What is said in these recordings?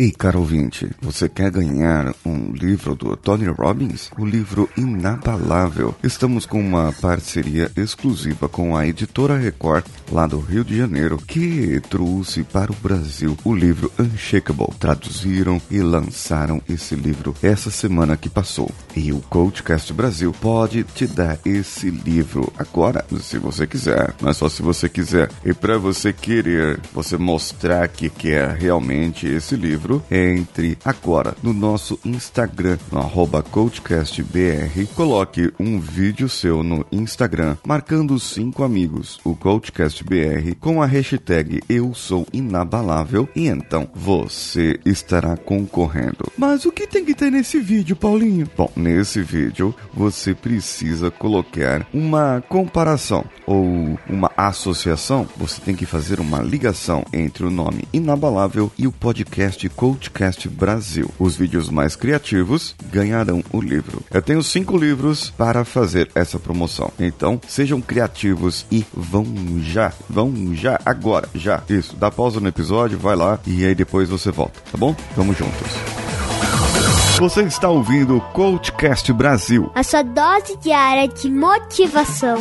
Ei, caro ouvinte, você quer ganhar um livro do Tony Robbins? O livro Inabalável. Estamos com uma parceria exclusiva com a editora Record, lá do Rio de Janeiro, que trouxe para o Brasil o livro Unshakable. Traduziram e lançaram esse livro essa semana que passou. E o Coachcast Brasil pode te dar esse livro agora, se você quiser. Mas só se você quiser. E para você querer, você mostrar que quer realmente esse livro entre agora no nosso Instagram, no arroba CoachCastBR, coloque um vídeo seu no Instagram, marcando cinco amigos, o CoachCastBR, com a hashtag Eu Sou Inabalável, e então você estará concorrendo. Mas o que tem que ter nesse vídeo, Paulinho? Bom, nesse vídeo você precisa colocar uma comparação ou uma associação, você tem que fazer uma ligação entre o nome Inabalável e o podcast Coachcast Brasil. Os vídeos mais criativos ganharão o livro. Eu tenho cinco livros para fazer essa promoção. Então, sejam criativos e vão já, vão já, agora, já. Isso, dá pausa no episódio, vai lá e aí depois você volta, tá bom? Vamos juntos. Você está ouvindo o Coachcast Brasil. A sua dose diária de motivação.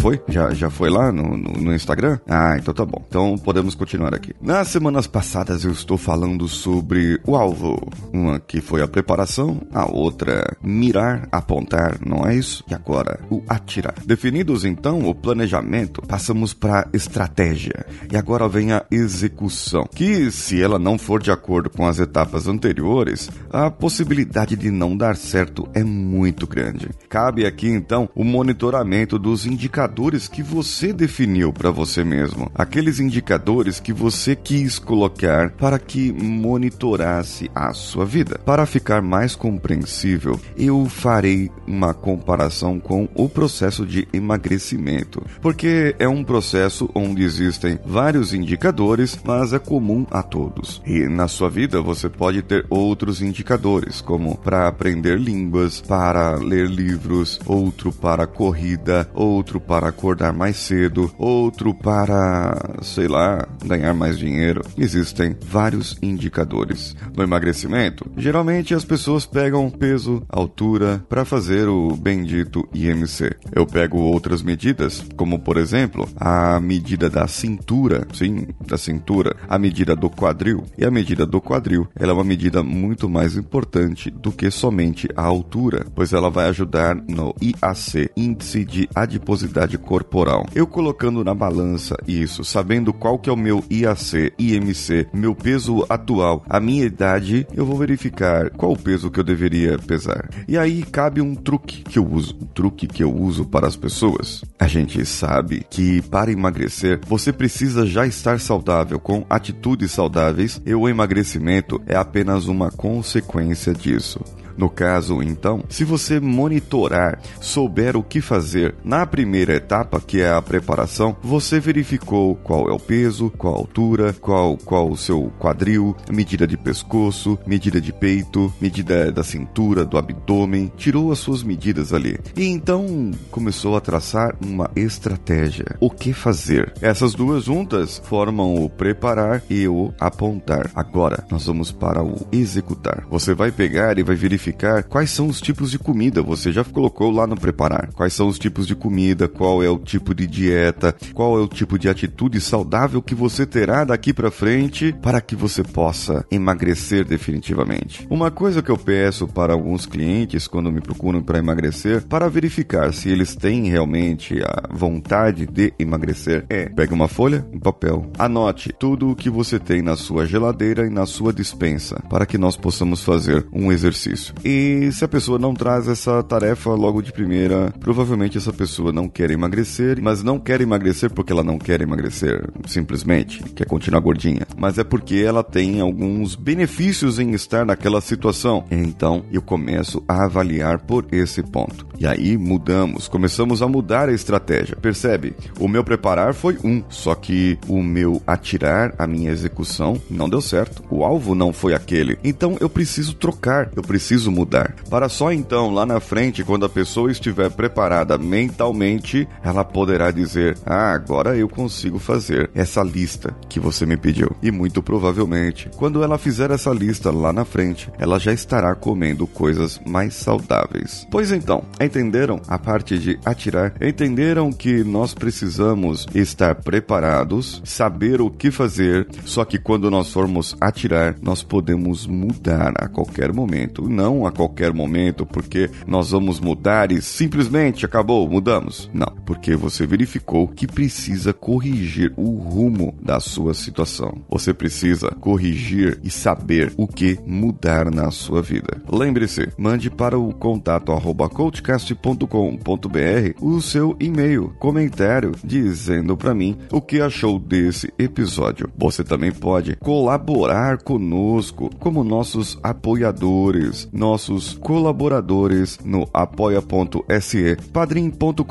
Foi? Já, já foi lá no, no, no, Instagram? Ah, então tá bom. Então podemos continuar aqui. Nas semanas passadas eu estou falando sobre o alvo. Uma que foi a preparação, a outra mirar, apontar, não é isso? E agora o atirar. Definidos então o planejamento, passamos para estratégia. E agora vem a execução, que se ela não for de acordo com as etapas anteriores, a possibilidade de não dar certo é muito grande. Cabe aqui então o monitoramento dos indicadores indicadores que você definiu para você mesmo, aqueles indicadores que você quis colocar para que monitorasse a sua vida. Para ficar mais compreensível, eu farei uma comparação com o processo de emagrecimento, porque é um processo onde existem vários indicadores, mas é comum a todos. E na sua vida você pode ter outros indicadores, como para aprender línguas, para ler livros, outro para corrida, outro para acordar mais cedo, outro para, sei lá, ganhar mais dinheiro. Existem vários indicadores. No emagrecimento, geralmente as pessoas pegam peso, altura para fazer o bendito IMC. Eu pego outras medidas, como por exemplo, a medida da cintura, sim, da cintura, a medida do quadril. E a medida do quadril, ela é uma medida muito mais importante do que somente a altura, pois ela vai ajudar no IAC, índice de adiposidade corporal. Eu colocando na balança isso, sabendo qual que é o meu IAC, IMC, meu peso atual, a minha idade, eu vou verificar qual o peso que eu deveria pesar. E aí cabe um truque que eu uso, um truque que eu uso para as pessoas. A gente sabe que para emagrecer, você precisa já estar saudável com atitudes saudáveis e o emagrecimento é apenas uma consequência disso. No caso, então, se você monitorar, souber o que fazer na primeira etapa, que é a preparação, você verificou qual é o peso, qual a altura, qual qual o seu quadril, medida de pescoço, medida de peito, medida da cintura, do abdômen, tirou as suas medidas ali. E então começou a traçar uma estratégia. O que fazer? Essas duas juntas formam o preparar e o apontar. Agora nós vamos para o executar. Você vai pegar e vai verificar verificar quais são os tipos de comida. Você já colocou lá no preparar. Quais são os tipos de comida, qual é o tipo de dieta, qual é o tipo de atitude saudável que você terá daqui para frente para que você possa emagrecer definitivamente. Uma coisa que eu peço para alguns clientes quando me procuram para emagrecer, para verificar se eles têm realmente a vontade de emagrecer, é pegue uma folha, um papel, anote tudo o que você tem na sua geladeira e na sua dispensa para que nós possamos fazer um exercício. E se a pessoa não traz essa tarefa logo de primeira, provavelmente essa pessoa não quer emagrecer, mas não quer emagrecer porque ela não quer emagrecer, simplesmente, quer continuar gordinha. Mas é porque ela tem alguns benefícios em estar naquela situação. Então eu começo a avaliar por esse ponto. E aí mudamos, começamos a mudar a estratégia. Percebe? O meu preparar foi um, só que o meu atirar, a minha execução, não deu certo. O alvo não foi aquele. Então eu preciso trocar, eu preciso mudar. Para só então, lá na frente, quando a pessoa estiver preparada mentalmente, ela poderá dizer: Ah, agora eu consigo fazer essa lista que você me pediu. E muito provavelmente, quando ela fizer essa lista lá na frente, ela já estará comendo coisas mais saudáveis. Pois então, entenderam a parte de atirar? Entenderam que nós precisamos estar preparados, saber o que fazer, só que quando nós formos atirar, nós podemos mudar a qualquer momento. Não a qualquer momento, porque nós vamos mudar e simplesmente acabou, mudamos. Não, porque você verificou que precisa corrigir o rumo da sua situação. Você precisa corrigir e saber o que mudar na sua vida. Lembre-se, mande para o contato arroba coachcast.com.br o seu e-mail, comentário, dizendo para mim o que achou desse episódio. Você também pode colaborar conosco como nossos apoiadores, nossos colaboradores no apoia.se, padrim.com.br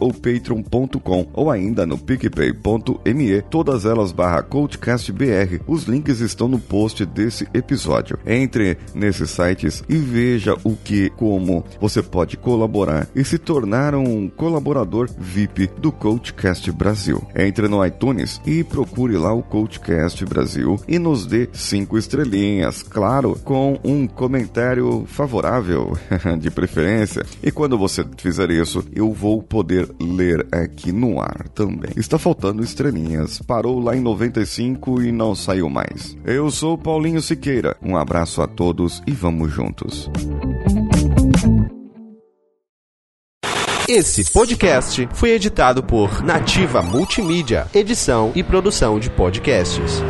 ou patreon.com ou ainda no picpay.me, todas elas barra coachcastbr. Os links estão no post desse episódio. Entre nesses sites e veja o que, como você pode colaborar e se tornar um colaborador VIP do Coachcast Brasil. Entre no iTunes e procure lá o Coachcast Brasil e nos dê cinco estrelinhas, claro, com um comentário favorável, de preferência. E quando você fizer isso, eu vou poder ler aqui no ar também. Está faltando estrelinhas. Parou lá em 95 e não saiu mais. Eu sou Paulinho Siqueira. Um abraço a todos e vamos juntos. Esse podcast foi editado por Nativa Multimídia, edição e produção de podcasts.